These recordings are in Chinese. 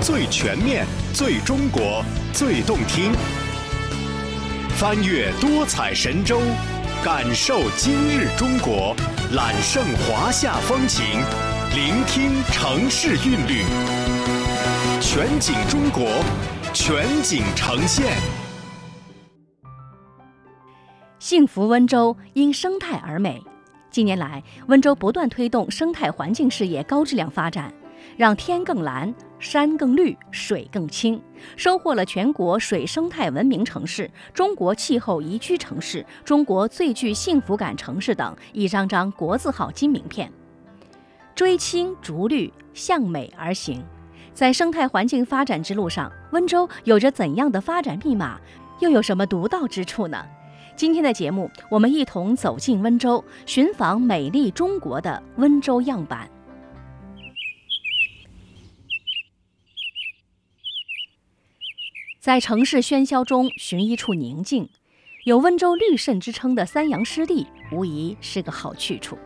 最全面、最中国、最动听。翻越多彩神州，感受今日中国，揽胜华夏风情，聆听城市韵律。全景中国，全景呈现。幸福温州因生态而美。近年来，温州不断推动生态环境事业高质量发展，让天更蓝、山更绿、水更清，收获了全国水生态文明城市、中国气候宜居城市、中国最具幸福感城市等一张张国字号金名片。追青逐绿，向美而行，在生态环境发展之路上，温州有着怎样的发展密码？又有什么独到之处呢？今天的节目，我们一同走进温州，寻访美丽中国的温州样板。在城市喧嚣中寻一处宁静，有温州绿肾之称的三阳湿地，无疑是个好去处。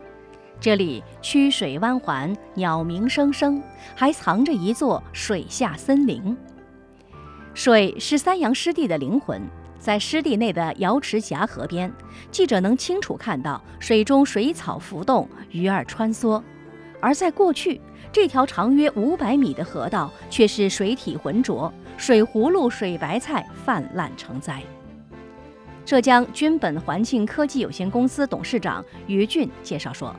这里曲水弯环，鸟鸣声声，还藏着一座水下森林。水是三阳湿地的灵魂。在湿地内的瑶池峡河边，记者能清楚看到水中水草浮动，鱼儿穿梭。而在过去，这条长约五百米的河道却是水体浑浊，水葫芦、水白菜泛滥成灾。浙江君本环境科技有限公司董事长于俊介绍说。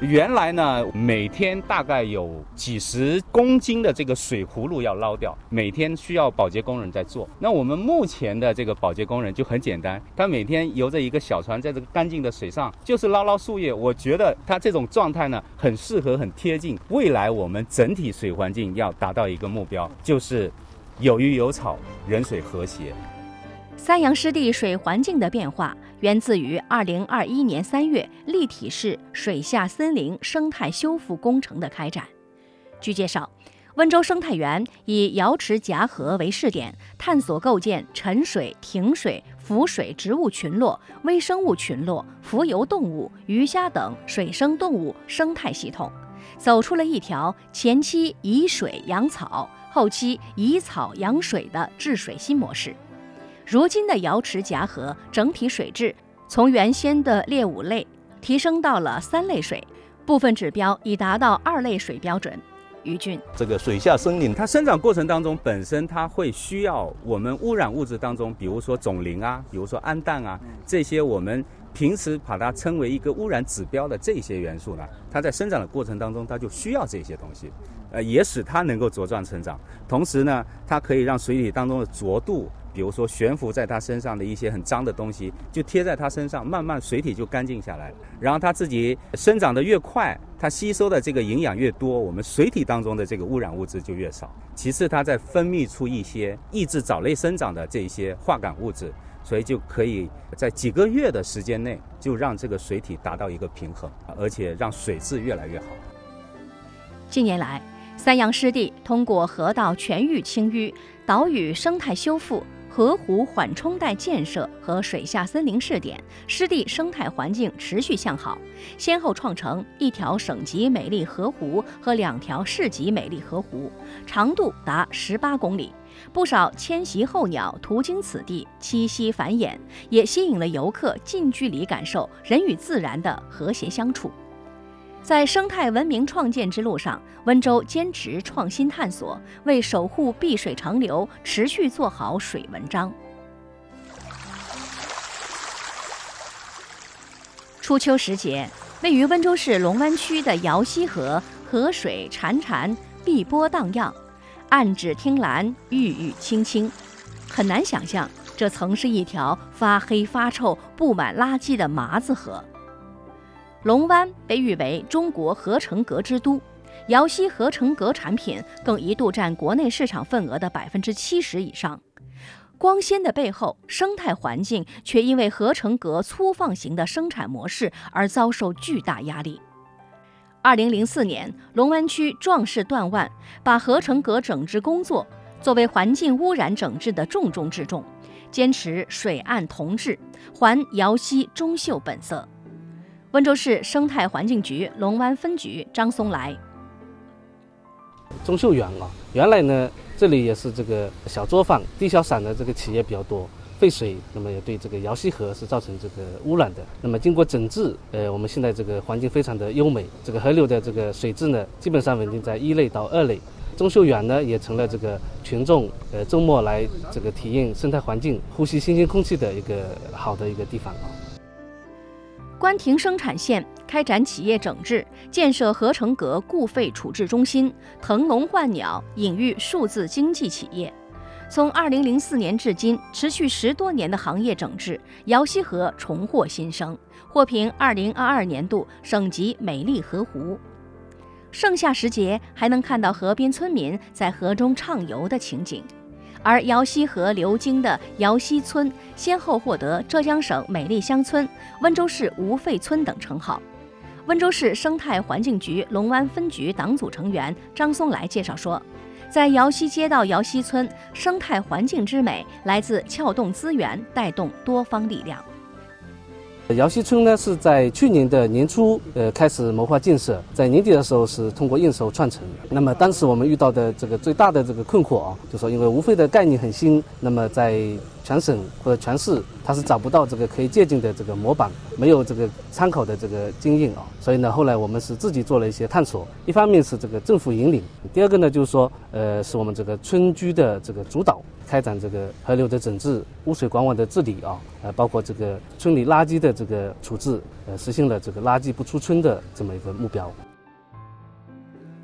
原来呢，每天大概有几十公斤的这个水葫芦要捞掉，每天需要保洁工人在做。那我们目前的这个保洁工人就很简单，他每天游着一个小船，在这个干净的水上，就是捞捞树叶。我觉得他这种状态呢，很适合、很贴近未来我们整体水环境要达到一个目标，就是有鱼有草，人水和谐。三阳湿地水环境的变化源自于2021年3月立体式水下森林生态修复工程的开展。据介绍，温州生态园以瑶池夹河为试点，探索构建沉水、停水、浮水植物群落、微生物群落、浮游动物、鱼虾等水生动物生态系统，走出了一条前期以水养草，后期以草养水的治水新模式。如今的瑶池夹河整体水质从原先的劣五类提升到了三类水，部分指标已达到二类水标准。于俊，这个水下森林它生长过程当中本身它会需要我们污染物质当中，比如说种磷啊，比如说氨氮啊，这些我们平时把它称为一个污染指标的这些元素呢，它在生长的过程当中它就需要这些东西，呃，也使它能够茁壮成长。同时呢，它可以让水体当中的浊度。比如说悬浮在它身上的一些很脏的东西，就贴在它身上，慢慢水体就干净下来。然后它自己生长的越快，它吸收的这个营养越多，我们水体当中的这个污染物质就越少。其次，它在分泌出一些抑制藻类生长的这些化感物质，所以就可以在几个月的时间内就让这个水体达到一个平衡，而且让水质越来越好。近年来，三阳湿地通过河道全域清淤、岛屿生态修复。河湖缓冲带建设和水下森林试点，湿地生态环境持续向好，先后创成一条省级美丽河湖和两条市级美丽河湖，长度达十八公里。不少迁徙候鸟途经此地栖息繁衍，也吸引了游客近距离感受人与自然的和谐相处。在生态文明创建之路上，温州坚持创新探索，为守护碧水长流持续做好水文章。初秋时节，位于温州市龙湾区的瑶溪河河水潺潺，碧波荡漾，岸芷汀兰，郁郁青青。很难想象，这曾是一条发黑发臭、布满垃圾的麻子河。龙湾被誉为中国合成革之都，瑶溪合成革产品更一度占国内市场份额的百分之七十以上。光鲜的背后，生态环境却因为合成革粗放型的生产模式而遭受巨大压力。二零零四年，龙湾区壮士断腕，把合成革整治工作作为环境污染整治的重中之重，坚持水岸同治，还瑶溪中秀本色。温州市生态环境局龙湾分局张松来，中秀园啊，原来呢这里也是这个小作坊、地小散的这个企业比较多。废水，那么也对这个瑶溪河是造成这个污染的。那么经过整治，呃，我们现在这个环境非常的优美，这个河流的这个水质呢，基本上稳定在一类到二类。中秀园呢，也成了这个群众呃周末来这个体验生态环境、呼吸新鲜空气的一个好的一个地方啊。关停生产线开展企业整治，建设合成革固废处置中心，腾笼换鸟，引育数字经济企业。从2004年至今，持续十多年的行业整治，瑶溪河重获新生，获评2022年度省级美丽河湖。盛夏时节，还能看到河边村民在河中畅游的情景。而姚溪河流经的姚溪村，先后获得浙江省美丽乡村、温州市无废村等称号。温州市生态环境局龙湾分局党组成员张松来介绍说。在姚溪街道姚溪村，生态环境之美来自撬动资源，带动多方力量。姚溪村呢是在去年的年初，呃，开始谋划建设，在年底的时候是通过验收串成。那么当时我们遇到的这个最大的这个困惑啊，就说因为无非的概念很新，那么在全省或者全市，它是找不到这个可以借鉴的这个模板，没有这个参考的这个经验啊。所以呢，后来我们是自己做了一些探索。一方面是这个政府引领，第二个呢就是说，呃，是我们这个村居的这个主导，开展这个河流的整治、污水管网的治理啊，呃，包括这个村里垃圾的这个处置，呃，实现了这个垃圾不出村的这么一个目标。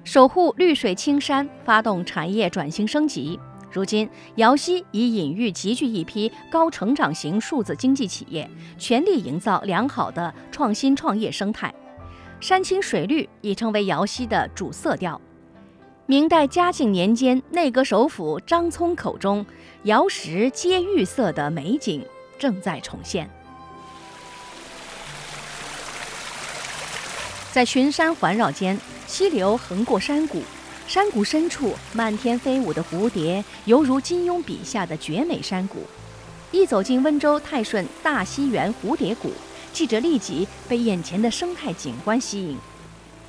守护绿水青山，发动产业转型升级。如今，瑶溪已引育集聚一批高成长型数字经济企业，全力营造良好的创新创业生态。山清水绿已成为瑶溪的主色调。明代嘉靖年间，内阁首辅张聪口中“瑶石皆玉色”的美景正在重现。在群山环绕间，溪流横过山谷。山谷深处，漫天飞舞的蝴蝶，犹如金庸笔下的绝美山谷。一走进温州泰顺大溪园蝴蝶谷，记者立即被眼前的生态景观吸引。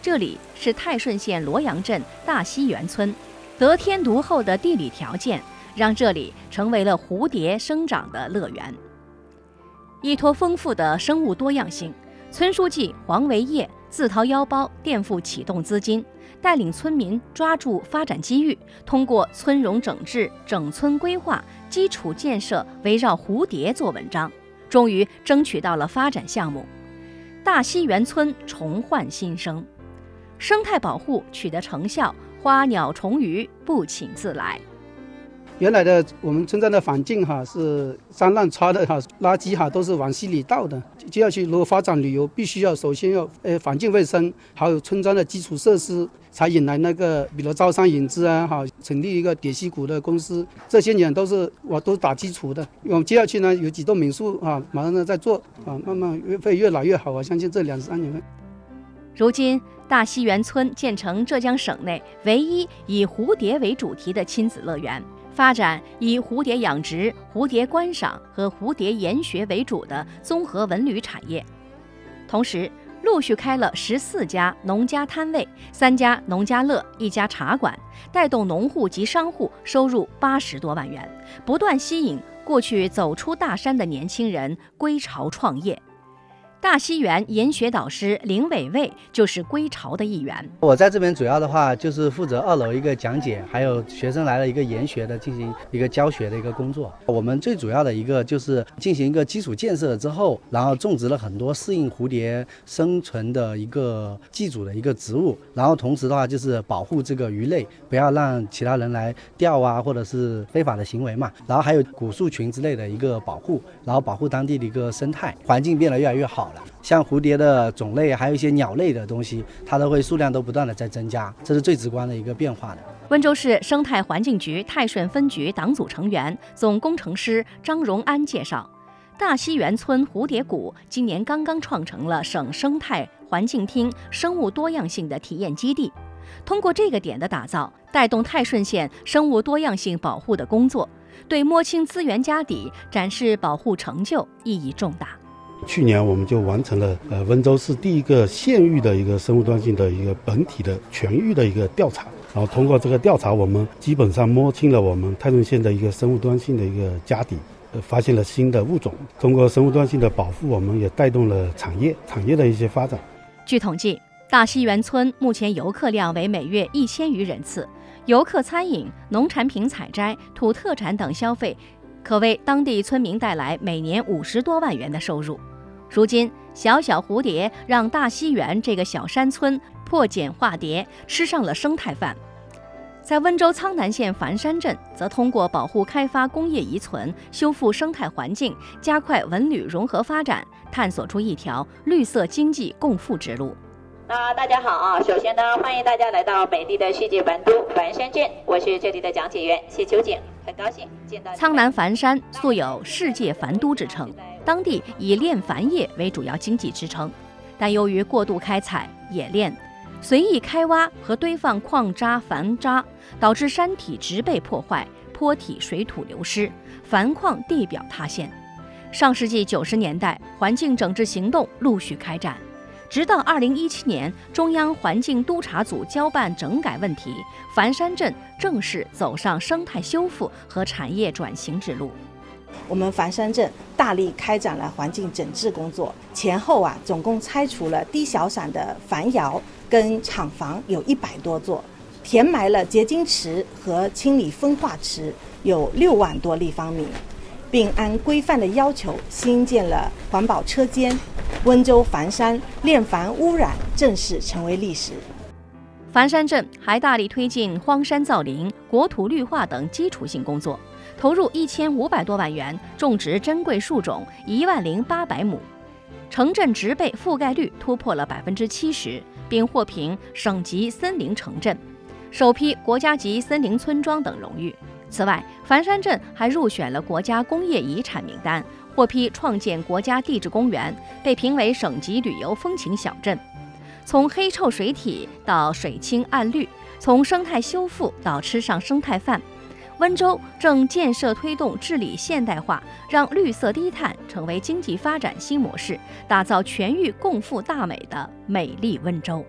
这里是泰顺县罗阳镇大溪园村，得天独厚的地理条件，让这里成为了蝴蝶生长的乐园。依托丰富的生物多样性，村书记黄维业自掏腰包垫付启动资金。带领村民抓住发展机遇，通过村容整治、整村规划、基础建设，围绕蝴蝶做文章，终于争取到了发展项目。大西园村重焕新生，生态保护取得成效，花鸟虫鱼不请自来。原来的我们村庄的环境哈是脏乱差的哈，垃圾哈都是往溪里倒的。接下去如果发展旅游，必须要首先要呃环境卫生，还有村庄的基础设施，才引来那个比如招商引资啊哈，成立一个蝶溪谷的公司，这些年都是我都打基础的。我们接下去呢有几栋民宿啊，马上呢在做啊，慢慢会越来越好。我相信这两三年。如今大溪园村建成浙江省内唯一以蝴蝶为主题的亲子乐园。发展以蝴蝶养殖、蝴蝶观赏和蝴蝶研学为主的综合文旅产业，同时陆续开了十四家农家摊位、三家农家乐、一家茶馆，带动农户及商户收入八十多万元，不断吸引过去走出大山的年轻人归巢创业。大溪园研学导师林伟伟就是归巢的一员。我在这边主要的话就是负责二楼一个讲解，还有学生来了一个研学的进行一个教学的一个工作。我们最主要的一个就是进行一个基础建设之后，然后种植了很多适应蝴蝶生存的一个寄主的一个植物，然后同时的话就是保护这个鱼类，不要让其他人来钓啊，或者是非法的行为嘛。然后还有古树群之类的一个保护，然后保护当地的一个生态环境变得越来越好了。像蝴蝶的种类，还有一些鸟类的东西，它都会数量都不断的在增加，这是最直观的一个变化的。温州市生态环境局泰顺分局党组成员、总工程师张荣安介绍，大溪园村蝴蝶谷今年刚刚创成了省生态环境厅生物多样性的体验基地，通过这个点的打造，带动泰顺县生物多样性保护的工作，对摸清资源家底、展示保护成就意义重大。去年我们就完成了呃温州市第一个县域的一个生物多样性的一个本体的全域的一个调查，然后通过这个调查，我们基本上摸清了我们泰顺县的一个生物多样性的一个家底，呃，发现了新的物种。通过生物多样性的保护，我们也带动了产业产业的一些发展。据统计，大西园村目前游客量为每月一千余人次，游客餐饮、农产品采摘、土特产等消费，可为当地村民带来每年五十多万元的收入。如今，小小蝴蝶让大西园这个小山村破茧化蝶，吃上了生态饭。在温州苍南县繁山镇，则通过保护开发工业遗存、修复生态环境，加快文旅融合发展，探索出一条绿色经济共富之路。那大家好啊！首先呢，欢迎大家来到美丽的世界文都繁山镇，我是这里的讲解员谢秋景，很高兴见到。苍南矾山素有“世界矾都”之称，当地以炼矾业为主要经济支撑，但由于过度开采、冶炼。随意开挖和堆放矿渣矾渣，导致山体植被破坏，坡体水土流失，矾矿地表塌陷。上世纪九十年代，环境整治行动陆续开展，直到二零一七年，中央环境督察组交办整改问题，繁山镇正式走上生态修复和产业转型之路。我们繁山镇大力开展了环境整治工作，前后啊，总共拆除了低小散的矾窑。跟厂房有一百多座，填埋了结晶池和清理风化池有六万多立方米，并按规范的要求新建了环保车间。温州矾山炼矾污染正式成为历史。矾山镇还大力推进荒山造林、国土绿化等基础性工作，投入一千五百多万元种植珍贵树种一万零八百亩，城镇植被覆盖率突破了百分之七十。并获评省级森林城镇、首批国家级森林村庄等荣誉。此外，矾山镇还入选了国家工业遗产名单，获批创建国家地质公园，被评为省级旅游风情小镇。从黑臭水体到水清岸绿，从生态修复到吃上生态饭。温州正建设推动治理现代化，让绿色低碳成为经济发展新模式，打造全域共富大美的美丽温州。